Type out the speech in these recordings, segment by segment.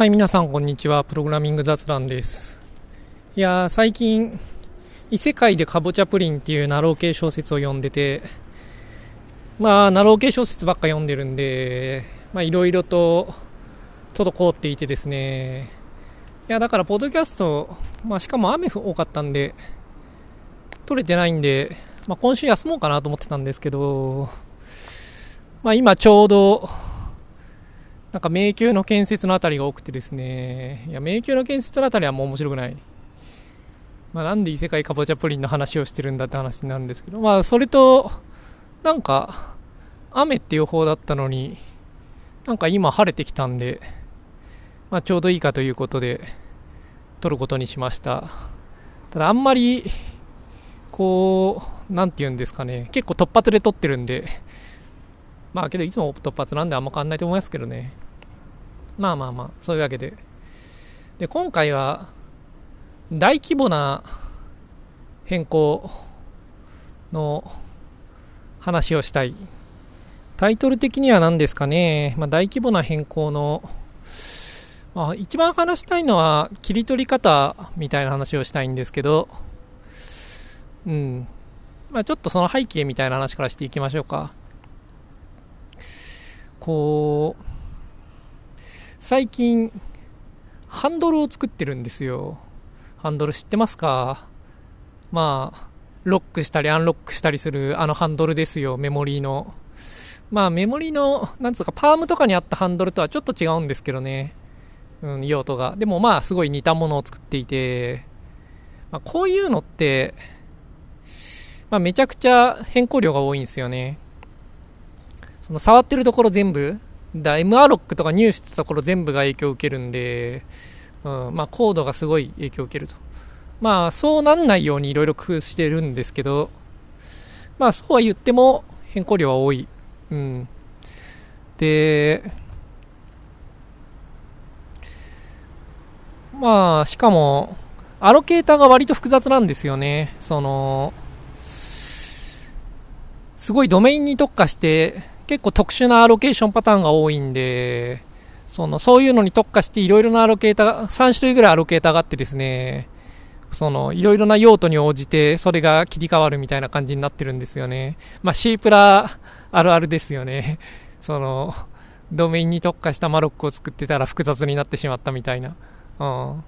はい、皆さん、こんにちは。プログラミング雑談です。いや最近、異世界でかぼちゃプリンっていうなろう系小説を読んでて、まあ、なろう系小説ばっか読んでるんで、まあ、いろいろと滞っていてですね。いや、だから、ポッドキャスト、まあ、しかも雨多かったんで、撮れてないんで、まあ、今週休もうかなと思ってたんですけど、まあ、今ちょうど、なんか迷宮の建設のあたりが多くてですね、いや、迷宮の建設のあたりはもう面白くない。まあ、なんで異世界かぼちゃプリンの話をしてるんだって話になるんですけど、まあ、それと、なんか、雨って予報だったのに、なんか今晴れてきたんで、まあ、ちょうどいいかということで、撮ることにしました。ただ、あんまり、こう、なんて言うんですかね、結構突発で撮ってるんで、まあけどいつも突発なんであんま変わんないと思いますけどね。まあまあまあ、そういうわけで。で、今回は大規模な変更の話をしたい。タイトル的には何ですかね。まあ、大規模な変更の、まあ、一番話したいのは切り取り方みたいな話をしたいんですけど、うん。まあ、ちょっとその背景みたいな話からしていきましょうか。こう、最近、ハンドルを作ってるんですよ。ハンドル知ってますか？まあ、ロックしたりアンロックしたりするあのハンドルですよ、メモリーの。まあ、メモリーの、なんつうか、パームとかにあったハンドルとはちょっと違うんですけどね。うん、用途が。でもまあ、すごい似たものを作っていて、まあ、こういうのって、まあ、めちゃくちゃ変更量が多いんですよね。その触ってるところ全部、だ MR ロックとか入手したところ全部が影響を受けるんで、うん、まあコードがすごい影響を受けると。まあそうなんないようにいろいろ工夫してるんですけど、まあそうは言っても変更量は多い。うん。で、まあしかも、アロケーターが割と複雑なんですよね。その、すごいドメインに特化して結構特殊なアロケーションパターンが多いんで、その、そういうのに特化していろいろなアロケーター、3種類ぐらいアロケーターがあってですね、その、いろいろな用途に応じて、それが切り替わるみたいな感じになってるんですよね。まあ、シープラあるあるですよね。その、ドメインに特化したマロックを作ってたら複雑になってしまったみたいな。うん。ま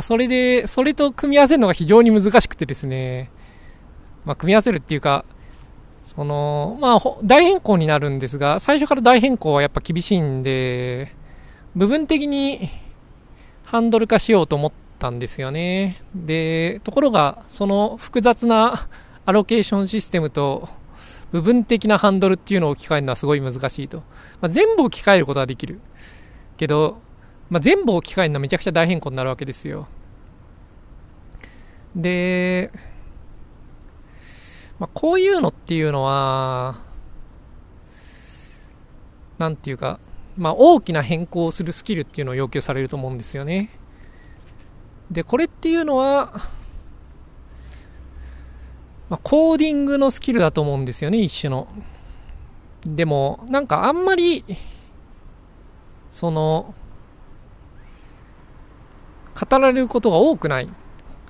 あ、それで、それと組み合わせるのが非常に難しくてですね、まあ、組み合わせるっていうか、その、まあ、大変更になるんですが、最初から大変更はやっぱ厳しいんで、部分的にハンドル化しようと思ったんですよね。で、ところが、その複雑なアロケーションシステムと、部分的なハンドルっていうのを置き換えるのはすごい難しいと。まあ、全部置き換えることはできる。けど、まあ、全部置き換えるのはめちゃくちゃ大変更になるわけですよ。で、まあ、こういうのっていうのは、なんていうか、まあ、大きな変更をするスキルっていうのを要求されると思うんですよね。で、これっていうのは、まあ、コーディングのスキルだと思うんですよね、一種の。でも、なんかあんまり、その、語られることが多くない。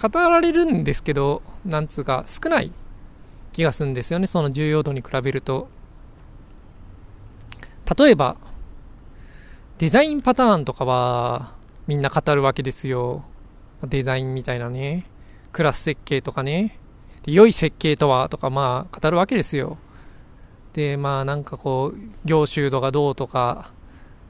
語られるんですけど、なんつうか、少ない気がするんですよね、その重要度に比べると。例えば、デザインパターンとかはみんな語るわけですよ。デザインみたいなね。クラス設計とかね。で良い設計とはとかまあ語るわけですよ。で、まあなんかこう、凝集度がどうとか、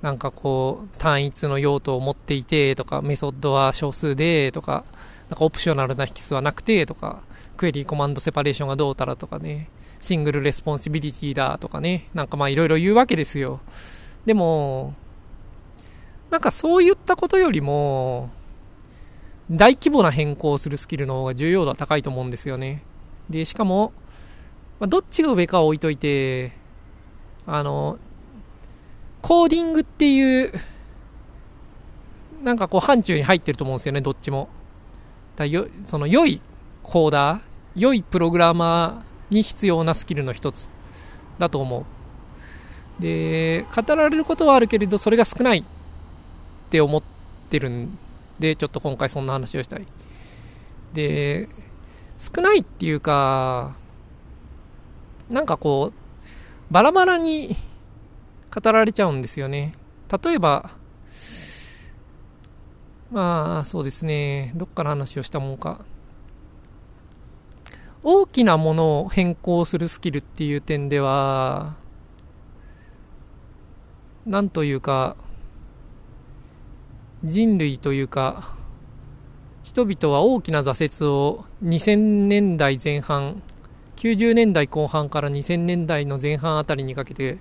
なんかこう、単一の用途を持っていてとか、メソッドは少数でとか、なんかオプショナルな引数はなくてとか、 Query Command Separation がどうたらとかね、 Single Responsibility だとかね、なんかまあいろいろ言うわけですよ。でも、なんかそういったことよりも、大規模な変更をするスキルの方が重要度は高いと思うんですよね。で、しかも、まあ、どっちが上かは置いといて、あの、コーディングっていう、なんかこう範疇に入ってると思うんですよね、どっちも。だよその良いコーダー、良いプログラマーに必要なスキルの一つだと思う。で、語られることはあるけれど、それが少ないって思っってるんで、ちょっと今回そんな話をしたい。で、少ないっていうか、なんかこう、バラバラに語られちゃうんですよね。例えば、まあ、そうですね。どっから話をしたもんか。大きなものを変更するスキルっていう点では、なんというか、人類というか、人々は大きな挫折を2000年代前半、90年代後半から2000年代の前半あたりにかけて、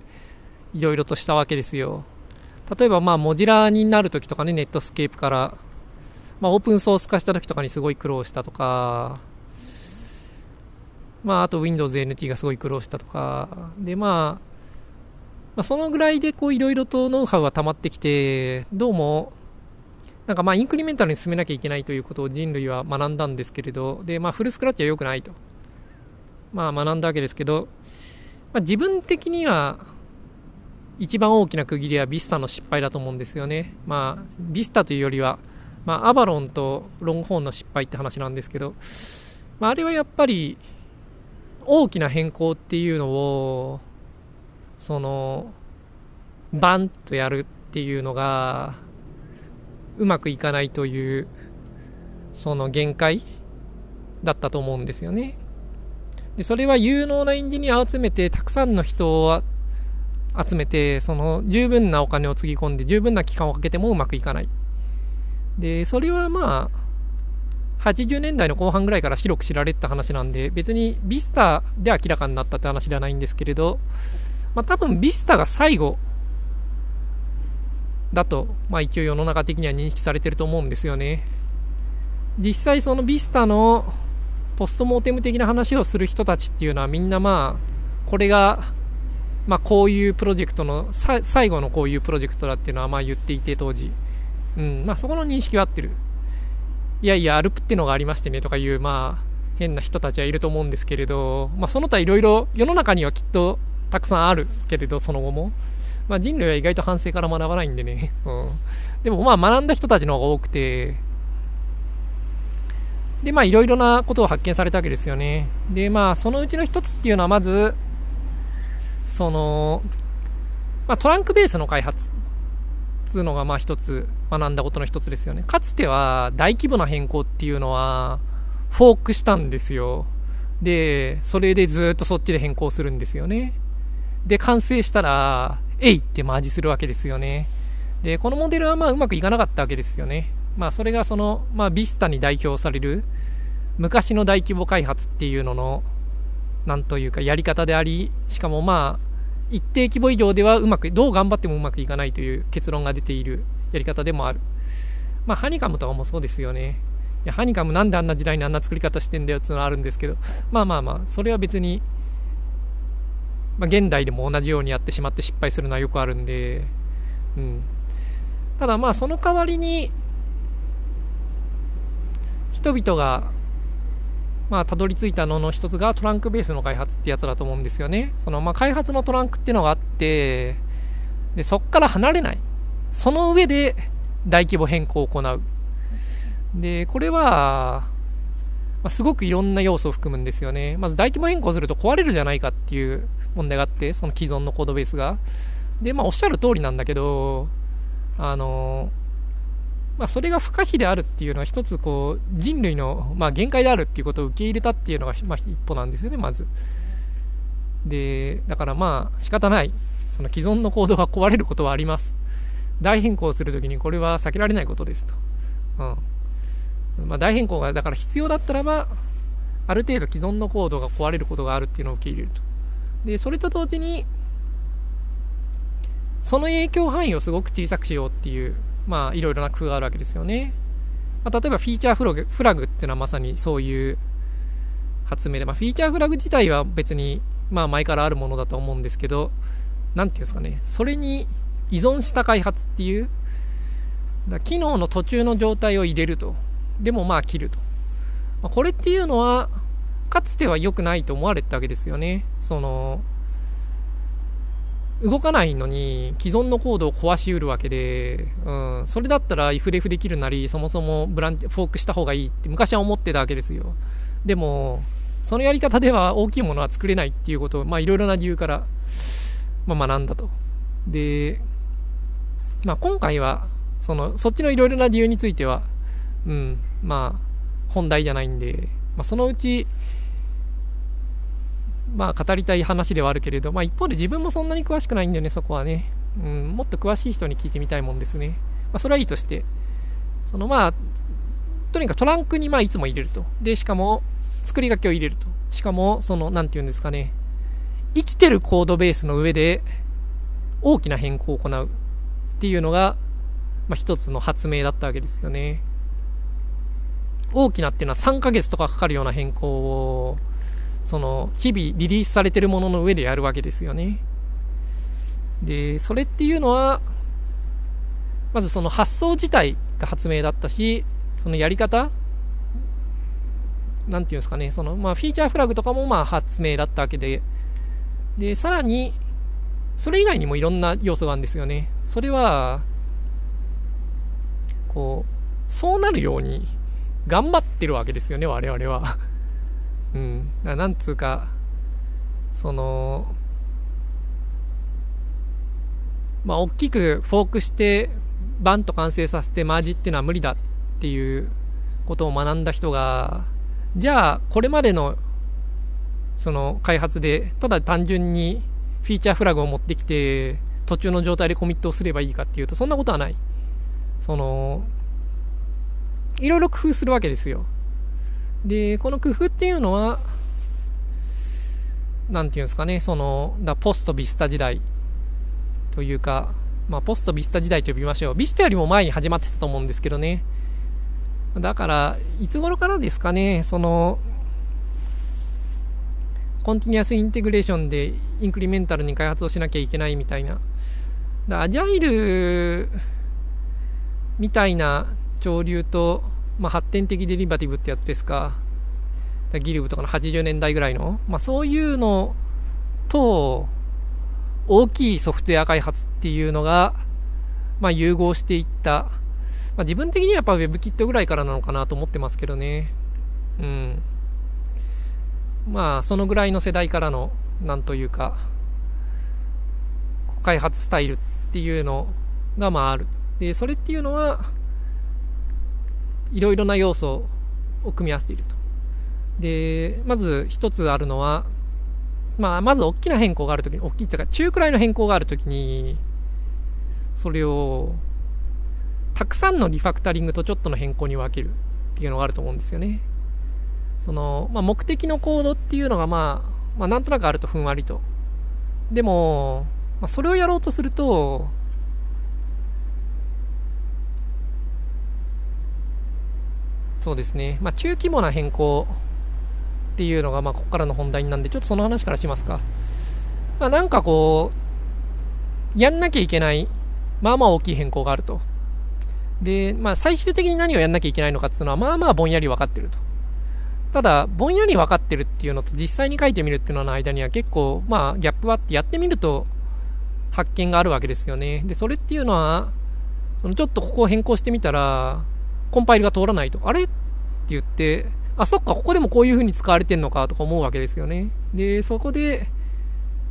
いろいろとしたわけですよ。例えばまあモジュラーになるときとかね、ネットスケープから、まあオープンソース化したときとかにすごい苦労したとか、まああと Windows NT がすごい苦労したとか、でまあ、まあ、そのぐらいでこういろいろとノウハウが溜まってきて、どうも、なんかまあインクリメンタルに進めなきゃいけないということを人類は学んだんですけれど、でまあフルスクラッチは良くないと。まあ学んだわけですけど、まあ、自分的には一番大きな区切りはビスタの失敗だと思うんですよね。まあ、ビスタというよりは、まあ、アバロンとロングホーンの失敗って話なんですけど、まあ、あれはやっぱり大きな変更っていうのを、その、バンとやるっていうのが、うまくいかないという、その限界だったと思うんですよね。で、それは有能なエンジニアを集めて、たくさんの人を集めて、その十分なお金をつぎ込んで、十分な期間をかけてもうまくいかない。で、それはまあ、80年代の後半ぐらいから広く知られてた話なんで、別にビスタで明らかになったって話ではないんですけれど、まあ多分ビスタが最後だと、まあ一応世の中的には認識されてると思うんですよね。実際そのビスタのポストモーテム的な話をする人たちっていうのはみんなまあ、これがまあ、こういうプロジェクトの最後のこういうプロジェクトだっていうのはまあ言っていて当時、うんまあ、そこの認識は合ってるいやいやアルプってのがありましてねとかいうまあ変な人たちはいると思うんですけれど、まあ、その他いろいろ世の中にはきっとたくさんあるけれどその後も、まあ、人類は意外と反省から学ばないんでね、うん、でもまあ学んだ人たちの方が多くて。でまあいろいろなことを発見されたわけですよね。でまあそのうちの一つっていうのはまずその、まあ、トランクベースの開発。つうのがまあ一つ学んだことの一つですよね。かつては大規模な変更っていうのはフォークしたんですよ。で、それでずっとそっちで変更するんですよね。で、完成したら、えいってマージするわけですよね。で、このモデルはまあうまくいかなかったわけですよね。まあそれがその、まあビスタに代表される昔の大規模開発っていうののなんというかやり方であり、しかもまあ、一定規模以上ではうまく、どう頑張ってもうまくいかないという結論が出ているやり方でもある。まあ、ハニカムとかもそうですよね。いや、ハニカムなんであんな時代にあんな作り方してんだよっていうのはあるんですけど、まあまあまあ、それは別に、まあ、現代でも同じようにやってしまって失敗するのはよくあるんで、うん。ただまあ、その代わりに、人々がまあ、たどり着いたのの一つがトランクベースの開発ってやつだと思うんですよね。その、まあ、開発のトランクっていうのがあって、で、そっから離れない。その上で大規模変更を行う。で、これは、まあ、すごくいろんな要素を含むんですよね。まず大規模変更すると壊れるじゃないかっていう問題があって、その既存のコードベースが。で、まあ、おっしゃる通りなんだけど、あのまあ、それが不可避であるっていうのは一つこう人類の、まあ、限界であるっていうことを受け入れたっていうのが、まあ、一歩なんですよねまず。でだからまあ仕方ない。その既存のコードが壊れることはあります。大変更するときにこれは避けられないことですと、うん。まあ、大変更がだから必要だったらばある程度既存のコードが壊れることがあるっていうのを受け入れると。でそれと同時にその影響範囲をすごく小さくしようっていうまあ、いろいろな工夫があるわけですよね。まあ、例えば、フィーチャーフラグフラグっていうのはまさにそういう発明で、まあ、フィーチャーフラグ自体は別に、まあ、前からあるものだと思うんですけど、なんていうんですかね、それに依存した開発っていう、だ機能の途中の状態を入れると。でもまあ切ると。まあ、これっていうのは、かつては良くないと思われてたわけですよね。その、動かないのに既存のコードを壊しうるわけで、うん、それだったら if レフできるなりそもそもブランフォークした方がいいって昔は思ってたわけですよ。でもそのやり方では大きいものは作れないっていうことをいろいろな理由から、まあ、学んだと。で、まあ、今回はそのそっちのいろいろな理由についてはうん。まあ本題じゃないんで、まあ、そのうちまあ語りたい話ではあるけれど、まあ一方で自分もそんなに詳しくないんだよね、そこはね。うん、もっと詳しい人に聞いてみたいもんですね。まあそれはいいとして、そのまあ、とにかくトランクにまあいつも入れると。で、しかも作り書きを入れると。しかも、その、なんて言うんですかね。生きてるコードベースの上で大きな変更を行うっていうのが、まあ一つの発明だったわけですよね。大きなっていうのは3ヶ月とかかかるような変更をその、日々リリースされてるものの上でやるわけですよね。で、それっていうのは、まずその発想自体が発明だったし、そのやり方なんていうんですかね、その、まあ、フィーチャーフラグとかもまあ発明だったわけで、で、さらに、それ以外にもいろんな要素があるんですよね。それは、こう、そうなるように頑張ってるわけですよね、我々は。なんつうか、その、まあ、大きくフォークして、バンと完成させてマージっていうのは無理だっていうことを学んだ人が、じゃあ、これまでの、その開発で、ただ単純にフィーチャーフラグを持ってきて、途中の状態でコミットをすればいいかっていうと、そんなことはない。その、いろいろ工夫するわけですよ。で、この工夫っていうのは、なんていうんですかね、その、だポストビスタ時代というか、まあ、ポストビスタ時代と呼びましょう。ビスタよりも前に始まってたと思うんですけどね。だから、いつ頃からですかね、その、コンティニアスインテグレーションでインクリメンタルに開発をしなきゃいけないみたいな。だアジャイルみたいな潮流と、まあ、発展的デリバティブってやつですか。ギルブとかの80年代ぐらいの、まあ、そういうのと、大きいソフトウェア開発っていうのが、まあ、融合していった。まあ、自分的にはやっぱ WebKit ぐらいからなのかなと思ってますけどね。うん。まあ、そのぐらいの世代からの、なんというか、開発スタイルっていうのが、まあある。で、それっていうのは、いろいろな要素を組み合わせていると。で、まず一つあるのは、まあ、まず大きな変更があるときに、大きいっていうか、中くらいの変更があるときに、それを、たくさんのリファクタリングとちょっとの変更に分けるっていうのがあると思うんですよね。その、まあ、目的のコードっていうのが、まあ、まあ、なんとなくあるとふんわりと。でも、まあ、それをやろうとすると、そうですね。まあ、中規模な変更っていうのが、まあ、ここからの本題なんで、ちょっとその話からしますか。まあ、なんかこう、やんなきゃいけない、まあまあ大きい変更があると。で、まあ、最終的に何をやんなきゃいけないのかっていうのは、まあまあぼんやり分かってると。ただ、ぼんやり分かってるっていうのと実際に書いてみるっていうのの間には結構、まあ、ギャップはあってやってみると発見があるわけですよね。で、それっていうのは、そのちょっとここを変更してみたら、コンパイルが通らないと、あれ？って言って、あ、そっか、ここでもこういう風に使われてんのかとか思うわけですよね。で、そこで、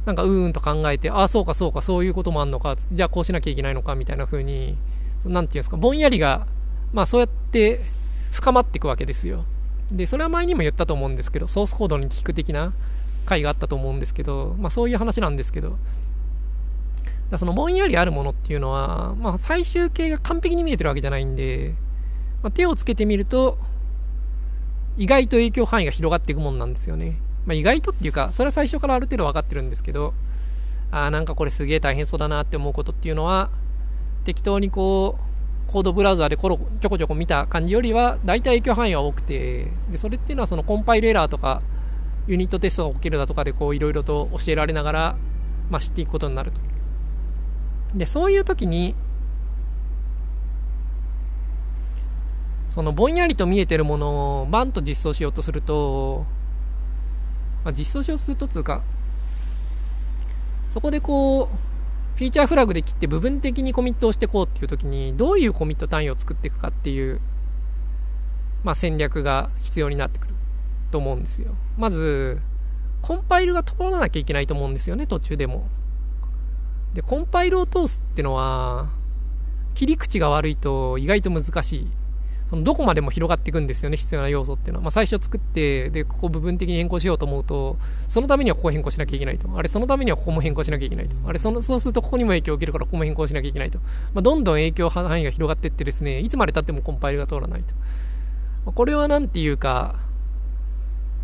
なんかうーんと考えて、あ、そうかそうか、そういうこともあんのか、じゃあこうしなきゃいけないのか、みたいな風に、なんていうんですか、ぼんやりが、まあそうやって深まっていくわけですよ。で、それは前にも言ったと思うんですけど、ソースコードに聞く的な回があったと思うんですけど、まあそういう話なんですけど、だそのぼんやりあるものっていうのは、まあ最終形が完璧に見えてるわけじゃないんで、まあ、手をつけてみると、意外と影響範囲が広がっていくもんなんですよね。まあ、意外とっていうか、それは最初からある程度分かってるんですけど、ああ、なんかこれすげえ大変そうだなって思うことっていうのは、適当にこう、コードブラウザーでコロちょこちょこ見た感じよりは、大体影響範囲は多くて、で、それっていうのはそのコンパイルエラーとか、ユニットテストが起きるだとかでこういろいろと教えられながら、まあ、知っていくことになると。で、そういう時に、そのぼんやりと見えてるものをバンと実装しようとすると、まあ、実装しようとするとつうか、そこでこう、フィーチャーフラグで切って部分的にコミットをしていこうっていう時に、どういうコミット単位を作っていくかっていう、まあ、戦略が必要になってくると思うんですよ。まず、コンパイルが通らなきゃいけないと思うんですよね、途中でも。で、コンパイルを通すってのは、切り口が悪いと意外と難しい。そのどこまでも広がっていくんですよね、必要な要素っていうのは。まあ、最初作って、で、ここ部分的に変更しようと思うと、そのためにはここ変更しなきゃいけないと。あれ、そのためにはここも変更しなきゃいけないと。あれ、その、そうするとここにも影響を受けるからここも変更しなきゃいけないと。まあ、どんどん影響範囲が広がっていってですね、いつまで経ってもコンパイルが通らないと。まあ、これはなんていうか、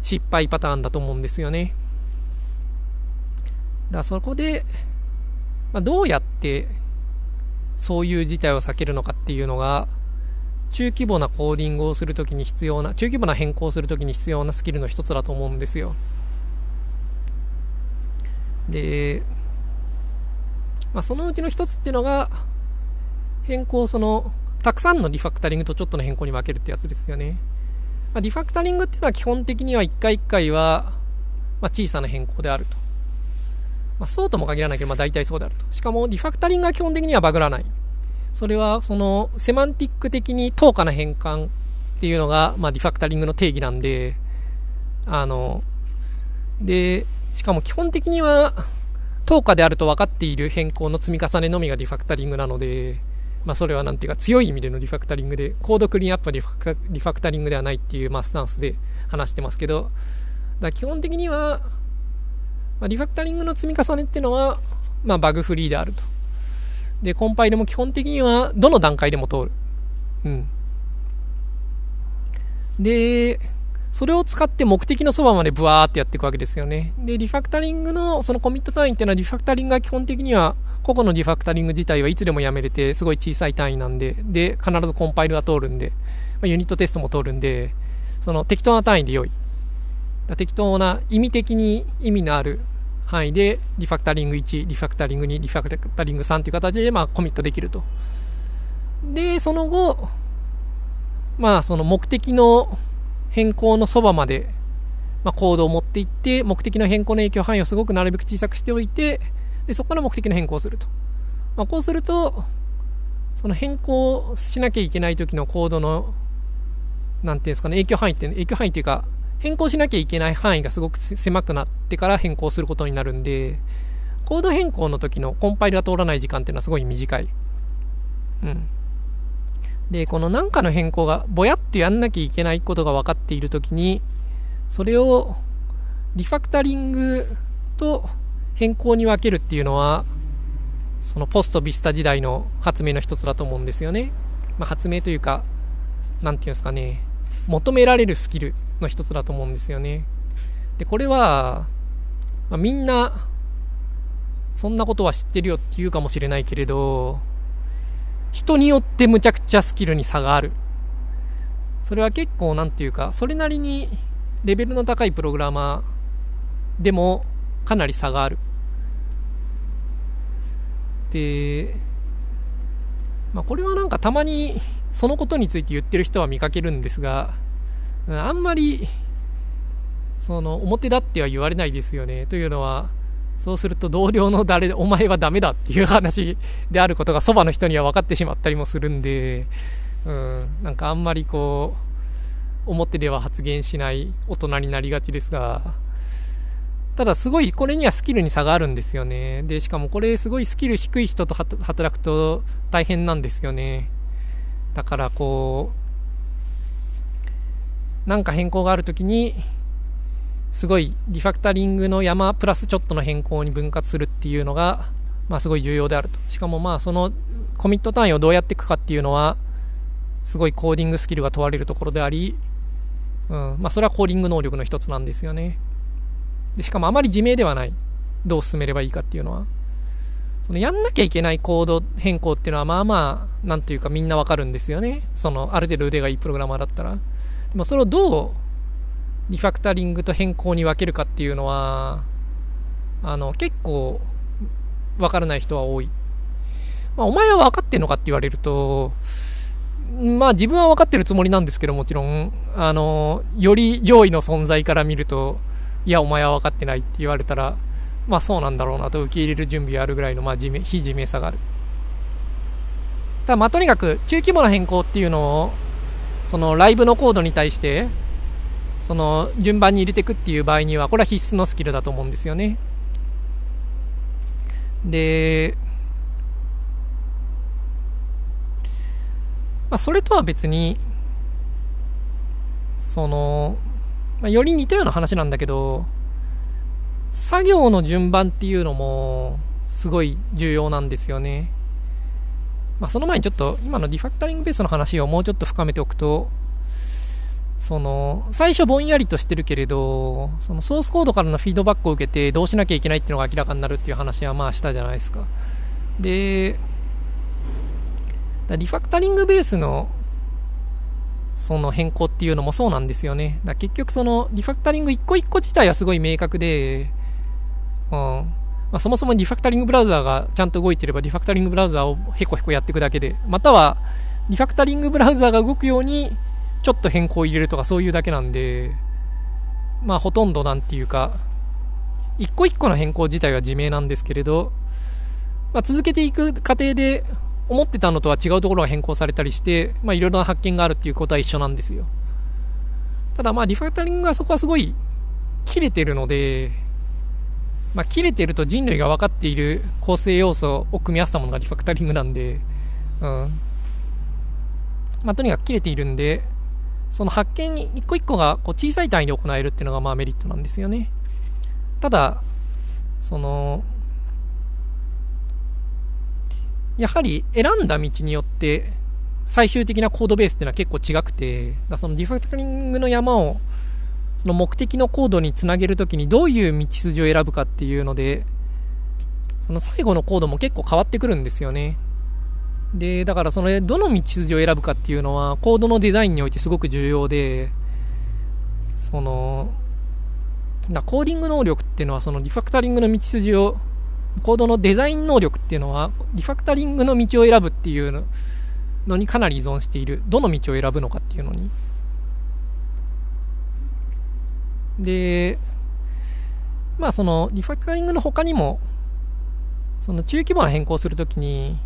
失敗パターンだと思うんですよね。だからそこで、まあ、どうやってそういう事態を避けるのかっていうのが、中規模なコーディングをするときに必要な、中規模な変更をするときに必要なスキルの一つだと思うんですよ。で、まあ、そのうちの一つっていうのが、変更その、たくさんのリファクタリングとちょっとの変更に分けるってやつですよね。まあ、リファクタリングっていうのは基本的には1回1回は、まあ、小さな変更であると。まあ、そうとも限らないけど、まあ、大体そうであると。しかも、リファクタリングは基本的にはバグらない。それはそのセマンティック的に等価な変換っていうのが、まあ、リファクタリングの定義なんで、あの、で、しかも基本的には等価であると分かっている変更の積み重ねのみがリファクタリングなので、まあ、それはなんていうか強い意味でのリファクタリングで、コードクリーンアップはリファクタリングではないっていう、まあ、スタンスで話してますけど、だ基本的には、まあ、リファクタリングの積み重ねっていうのは、まあ、バグフリーであると。で、コンパイルも基本的にはどの段階でも通る。うん。で、それを使って目的のそばまでブワーってやっていくわけですよね。で、リファクタリングのそのコミット単位っていうのはリファクタリングが基本的には個々のリファクタリング自体はいつでもやめれてすごい小さい単位なんで、で、必ずコンパイルが通るんで、まあ、ユニットテストも通るんで、その適当な単位で良い。適当な意味的に意味のある範囲でリファクタリング1、リファクタリング2、リファクタリング3という形でまあコミットできると。で、その後、まあその目的の変更のそばまで、まあ、コードを持っていって、目的の変更の影響範囲をすごくなるべく小さくしておいて、で、そこから目的の変更をすると。まあ、こうすると、その変更しなきゃいけない時のコードの、なんていうんですかね、影響範囲って、影響範囲っていうか、変更しなきゃいけない範囲がすごく狭くなってから変更することになるんで、コード変更の時のコンパイルが通らない時間っていうのはすごい短い。うん。で、この何かの変更がぼやっとやんなきゃいけないことが分かっている時に、それをリファクタリングと変更に分けるっていうのは、そのポストビスタ時代の発明の一つだと思うんですよね。まあ、発明というか、なんていうんですかね、求められるスキルの一つだと思うんですよね。で、これは、まあ、みんな、そんなことは知ってるよって言うかもしれないけれど、人によってむちゃくちゃスキルに差がある。それは結構なんていうか、それなりにレベルの高いプログラマーでもかなり差がある。で、まあこれはなんかたまにそのことについて言ってる人は見かけるんですが、あんまり、その、表立っては言われないですよね。というのは、そうすると同僚の誰、お前はダメだっていう話であることがそばの人には分かってしまったりもするんで、うん、なんかあんまりこう、表では発言しない大人になりがちですが、ただすごいこれにはスキルに差があるんですよね。で、しかもこれすごいスキル低い人と働くと大変なんですよね。だからこう、なんか変更があるときに、すごいリファクタリングの山プラスちょっとの変更に分割するっていうのが、まあすごい重要であると。しかもまあそのコミット単位をどうやっていくかっていうのは、すごいコーディングスキルが問われるところであり、うん、まあそれはコーディング能力の一つなんですよね。でしかもあまり自明ではない。どう進めればいいかっていうのは。そのやんなきゃいけないコード変更っていうのはまあまあ、なんというかみんなわかるんですよね。そのある程度腕がいいプログラマーだったら。でもそれをどうリファクタリングと変更に分けるかっていうのは、あの、結構分からない人は多い。まあ、お前は分かってんのかって言われると、まあ自分は分かってるつもりなんですけどもちろん、あの、より上位の存在から見ると、いや、お前は分かってないって言われたら、まあそうなんだろうなと受け入れる準備あるぐらいの、まあ、非自明さがある。ただまあとにかく中規模な変更っていうのをそのライブのコードに対してその順番に入れていくっていう場合にはこれは必須のスキルだと思うんですよね。で、まあ、それとは別にその、まあ、より似たような話なんだけど作業の順番っていうのもすごい重要なんですよね。まあ、その前にちょっと今のリファクタリングベースの話をもうちょっと深めておくと、その、最初ぼんやりとしてるけれど、そのソースコードからのフィードバックを受けてどうしなきゃいけないっていうのが明らかになるっていう話はまあしたじゃないですか。で、リファクタリングベースのその変更っていうのもそうなんですよね。だ結局そのリファクタリング一個一個自体はすごい明確で、うん。まあ、そもそもリファクタリングブラウザーがちゃんと動いてればリファクタリングブラウザーをヘコヘコやっていくだけで、またはリファクタリングブラウザーが動くようにちょっと変更を入れるとかそういうだけなんで、まあほとんどなんていうか、一個一個の変更自体は自明なんですけれど、まあ、続けていく過程で思ってたのとは違うところが変更されたりして、まあいろいろな発見があるっていうことは一緒なんですよ。ただまあリファクタリングはそこはすごい切れてるので、まあ、切れてると人類が分かっている構成要素を組み合わせたものがリファクタリングなんで、うん。まあ、とにかく切れているんで、その発見に一個一個がこう小さい単位で行えるっていうのがまあメリットなんですよね。ただ、その、やはり選んだ道によって最終的なコードベースっていうのは結構違くて、だそのディファクタリングの山をその目的のコードにつなげるときにどういう道筋を選ぶかっていうので、その最後のコードも結構変わってくるんですよね。で、だからその、どの道筋を選ぶかっていうのは、コードのデザインにおいてすごく重要で、その、コーディング能力っていうのは、そのリファクタリングの道筋を、コードのデザイン能力っていうのは、リファクタリングの道を選ぶっていうのにかなり依存している。どの道を選ぶのかっていうのに。で、まあそのリファクタリングの他にも、その中規模な変更するときに、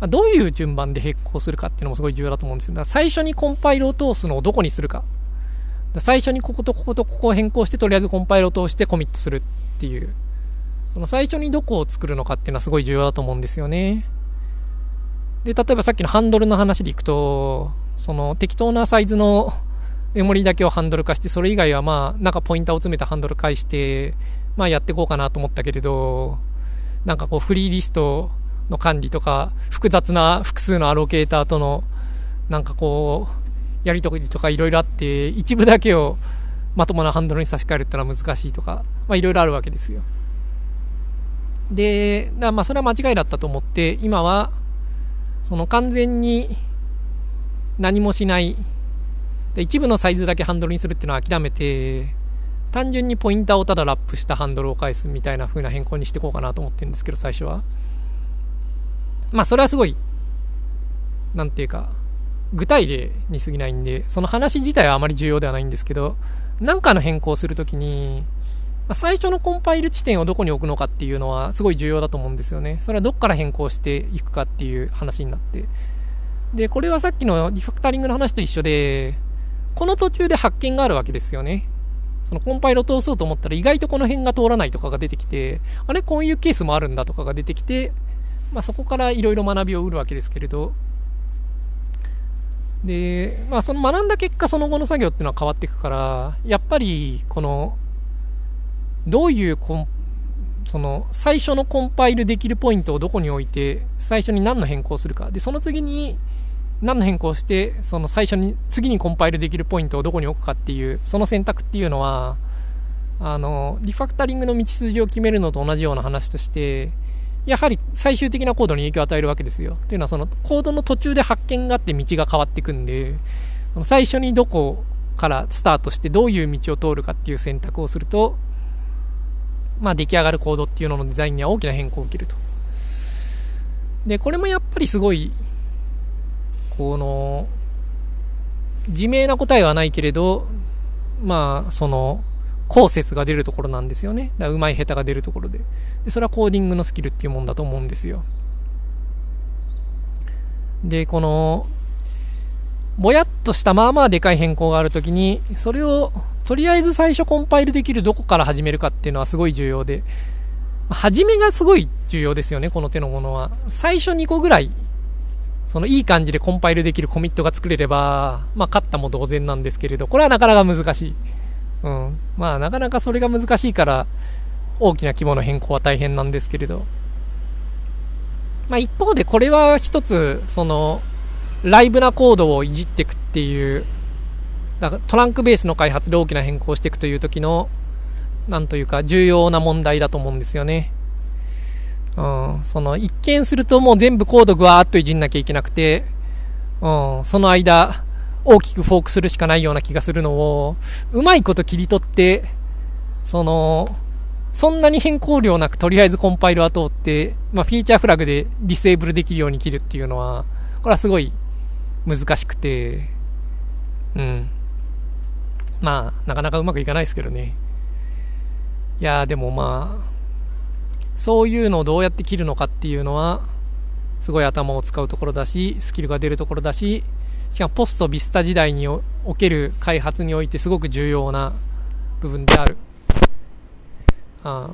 ま、どういう順番で変更するかっていうのもすごい重要だと思うんですよ。だから最初にコンパイルを通すのをどこにする。か最初にこことこことここを変更して、とりあえずコンパイルを通してコミットするっていう。その最初にどこを作るのかっていうのはすごい重要だと思うんですよね。で、例えばさっきのハンドルの話でいくと、その適当なサイズのメモリだけをハンドル化して、それ以外はまあ、なんかポインターを詰めたハンドル返して、まあやっていこうかなと思ったけれど、なんかこうフリーリストの管理とか、複雑な複数のアロケーターとの、なんかこう、やりとりとかいろいろあって、一部だけをまともなハンドルに差し替えるってのは難しいとか、まあいろいろあるわけですよ。で、まあそれは間違いだったと思って、今は、その完全に何もしないで一部のサイズだけハンドルにするっていうのは諦めて、単純にポインターをただラップしたハンドルを返すみたいな風な変更にしていこうかなと思ってるんですけど、最初は。まあ、それはすごい、なんていうか、具体例に過ぎないんで、その話自体はあまり重要ではないんですけど、なんかの変更するときに、ま最初のコンパイル地点をどこに置くのかっていうのはすごい重要だと思うんですよね。それはどっから変更していくかっていう話になって。で、これはさっきのリファクタリングの話と一緒で、この途中で発見があるわけですよね。そのコンパイルを通そうと思ったら意外とこの辺が通らないとかが出てきて、あれ？こういうケースもあるんだとかが出てきて、まあそこからいろいろ学びを得るわけですけれど、で、まあその学んだ結果その後の作業っていうのは変わっていくから、やっぱりこの、どういうコンその最初のコンパイルできるポイントをどこに置いて最初に何の変更するかでその次に何の変更して、その最初に、次にコンパイルできるポイントをどこに置くかっていう、その選択っていうのは、あの、リファクタリングの道筋を決めるのと同じような話として、やはり最終的なコードに影響を与えるわけですよ。というのはそのコードの途中で発見があって道が変わっていくんで、最初にどこからスタートしてどういう道を通るかっていう選択をすると、まあ出来上がるコードっていうののデザインには大きな変更を受けると。で、これもやっぱりすごいこの、自明な答えはないけれど、まあ、その、後説が出るところなんですよね。だから上手い下手が出るところで。で、それはコーディングのスキルっていうもんだと思うんですよ。で、この、ぼやっとしたまあまあでかい変更があるときに、それをとりあえず最初コンパイルできるどこから始めるかっていうのはすごい重要で、始めがすごい重要ですよね、この手のものは。最初2個ぐらい、そのいい感じでコンパイルできるコミットが作れれば、まあ勝ったも同然なんですけれど、これはなかなか難しい。うん。まあなかなかそれが難しいから、大きな規模の変更は大変なんですけれど。まあ一方でこれは一つ、その、ライブなコードをいじっていくっていう、だからトランクベースの開発で大きな変更をしていくという時の、なんというか重要な問題だと思うんですよね。うん、その一見するともう全部コードぐわーっといじんなきゃいけなくて、うん、その間、大きくフォークするしかないような気がするのを、うまいこと切り取って、その、そんなに変更量なくとりあえずコンパイルは通って、まあ、フィーチャーフラグでディセーブルできるように切るっていうのは、これはすごい難しくて、うん。まあ、なかなかうまくいかないですけどね。いやでもまあ、そういうのをどうやって切るのかっていうのは、すごい頭を使うところだし、スキルが出るところだし、しかもポストビスタ時代における開発においてすごく重要な部分である。あ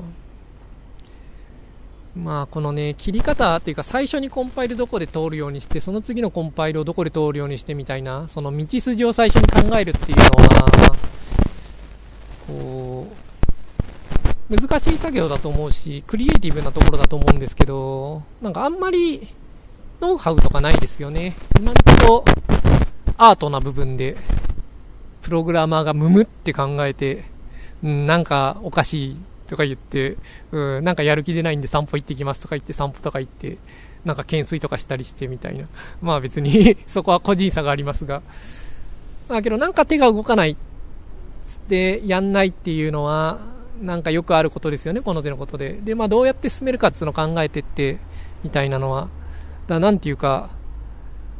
まあこのね、切り方っていうか最初にコンパイルどこで通るようにして、その次のコンパイルをどこで通るようにしてみたいな、その道筋を最初に考えるっていうのは、こう、難しい作業だと思うし、クリエイティブなところだと思うんですけど、なんかあんまりノウハウとかないですよね。今んとこアートな部分で、プログラマーがムムって考えて、うん、なんかおかしいとか言って、うん、なんかやる気出ないんで散歩行ってきますとか言って散歩とか行って、なんか懸垂とかしたりしてみたいな。まあ別に そこは個人差がありますが。まあけどなんか手が動かないでやんないっていうのは、なんかよくあることですよね、この手のことで。で、まあどうやって進めるかっていうのを考えてって、みたいなのは。だなんていうか、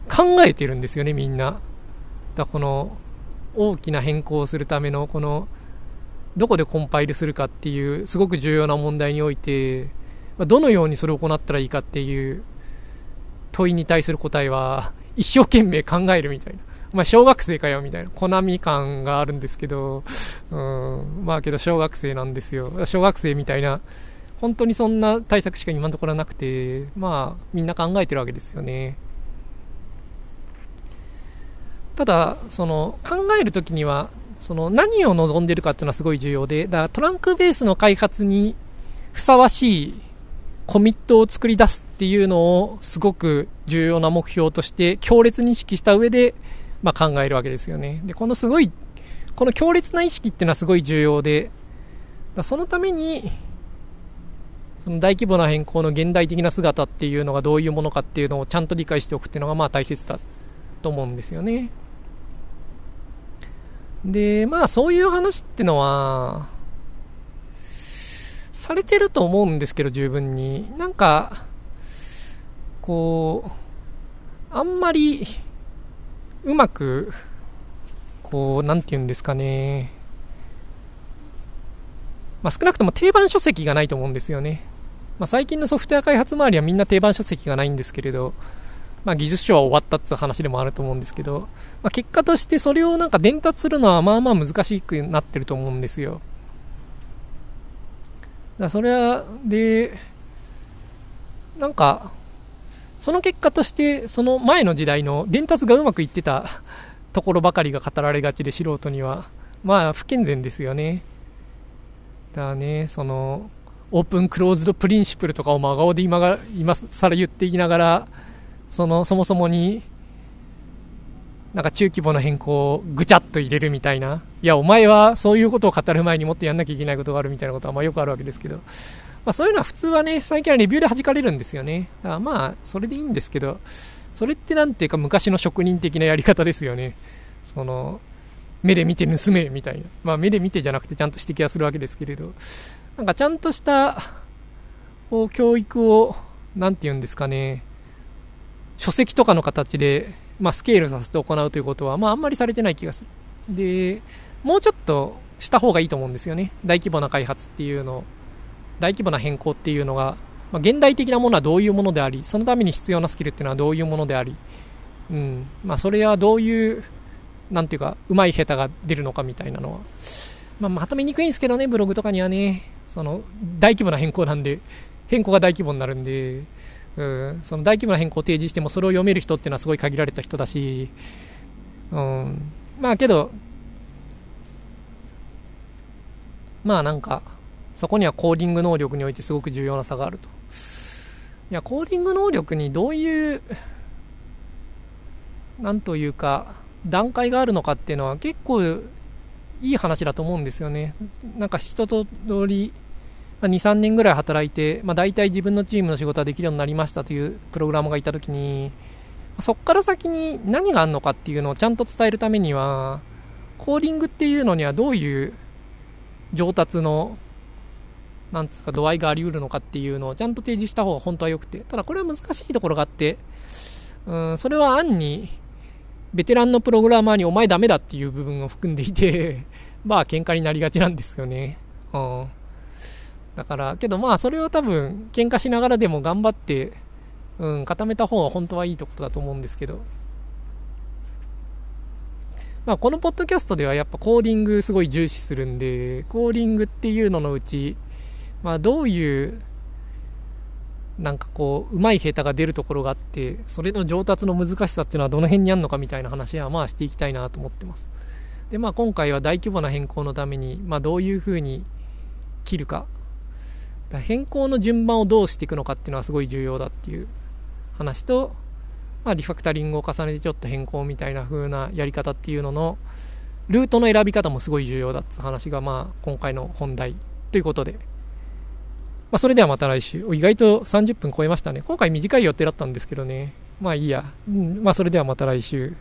考えてるんですよね、みんな。だこの、大きな変更をするための、この、どこでコンパイルするかっていう、すごく重要な問題において、どのようにそれを行ったらいいかっていう問いに対する答えは、一生懸命考えるみたいな。まあ、小学生かよ、みたいな。コナミ感があるんですけど、うん、まあけど小学生なんですよ。小学生みたいな本当にそんな対策しか今のところなくて、まあ、みんな考えてるわけですよね。ただ、その、考えるときには、その、何を望んでるかっていうのはすごい重要で、だからトランクベースの開発にふさわしいコミットを作り出すっていうのをすごく重要な目標として強烈に意識した上で、まあ、考えるわけですよね。で、このすごい、この強烈な意識っていうのはすごい重要で、だそのために、その大規模な変更の現代的な姿っていうのがどういうものかっていうのをちゃんと理解しておくっていうのがまあ大切だと思うんですよね。で、まあそういう話ってのは、されてると思うんですけど十分に。なんか、こう、あんまりうまく、こう、なんて言うんですかね。まあ少なくとも定番書籍がないと思うんですよね。まあ、最近のソフトウェア開発周りはみんな定番書籍がないんですけれど、まあ、技術書は終わったっていう話でもあると思うんですけど、まあ、結果としてそれをなんか伝達するのはまあまあ難しくなってると思うんですよ。だそれは、で、なんか、その結果として、その前の時代の伝達がうまくいってた ところばかりが語られがちで素人には、まあ不健全ですよね。だからね、その、オープンクローズドプリンシプルとかを真顔で今が今更言っていながらそのそもそもになんか中規模な変更をぐちゃっと入れるみたいないやお前はそういうことを語る前にもっとやんなきゃいけないことがあるみたいなことはまあよくあるわけですけど、まあ、そういうのは普通はね最近はレビューで弾かれるんですよね。だからまあそれでいいんですけどそれって何ていうか昔の職人的なやり方ですよね。その目で見て盗めみたいな。まあ目で見てじゃなくてちゃんと指摘はするわけですけれど。なんかちゃんとした、こう、教育を、なんて言うんですかね、書籍とかの形で、まあ、スケールさせて行うということは、まあ、あんまりされてない気がする。で、もうちょっと、した方がいいと思うんですよね。大規模な開発っていうのを、大規模な変更っていうのが、まあ、現代的なものはどういうものであり、そのために必要なスキルっていうのはどういうものであり、うん、まあ、それはどういう、なんていうか、うまい下手が出るのかみたいなのは、まあ、まとめにくいんですけどね、ブログとかにはね、その、大規模な変更なんで、変更が大規模になるんで、うん、その大規模な変更を提示してもそれを読める人っていうのはすごい限られた人だし、うん、まあけど、まあなんか、そこにはコーディング能力においてすごく重要な差があると。いや、コーディング能力にどういう、なんというか、段階があるのかっていうのは結構いい話だと思うんですよね。なんか人と通り、ま、2、3年ぐらい働いて、まあ、大体自分のチームの仕事はできるようになりましたというプログラムがいたときに、そこから先に何があるのかっていうのをちゃんと伝えるためには、コーディングっていうのにはどういう上達の、なんつうか度合いがあり得るのかっていうのをちゃんと提示した方が本当は良くて、ただこれは難しいところがあって、うん、それは暗に、ベテランのプログラマーにお前ダメだっていう部分を含んでいて まあ喧嘩になりがちなんですよね。うん。だから、けどまあそれは多分喧嘩しながらでも頑張って、うん、固めた方が本当はいいところだと思うんですけど。まあこのポッドキャストではやっぱコーディングすごい重視するんで、コーディングっていうののうち、まあどういうなんかこう、うまい下手が出るところがあって、それの上達の難しさっていうのはどの辺にあるのかみたいな話はまあしていきたいなと思ってます。で、まあ今回は大規模な変更のために、まあどういうふうに切るか。か変更の順番をどうしていくのかっていうのはすごい重要だっていう話と、まあリファクタリングを重ねてちょっと変更みたいな風なやり方っていうのの、ルートの選び方もすごい重要だって話がまあ今回の本題ということでまあ、それではまた来週。意外と30分超えましたね。今回短い予定だったんですけどね。まあいいや。うん、まあそれではまた来週。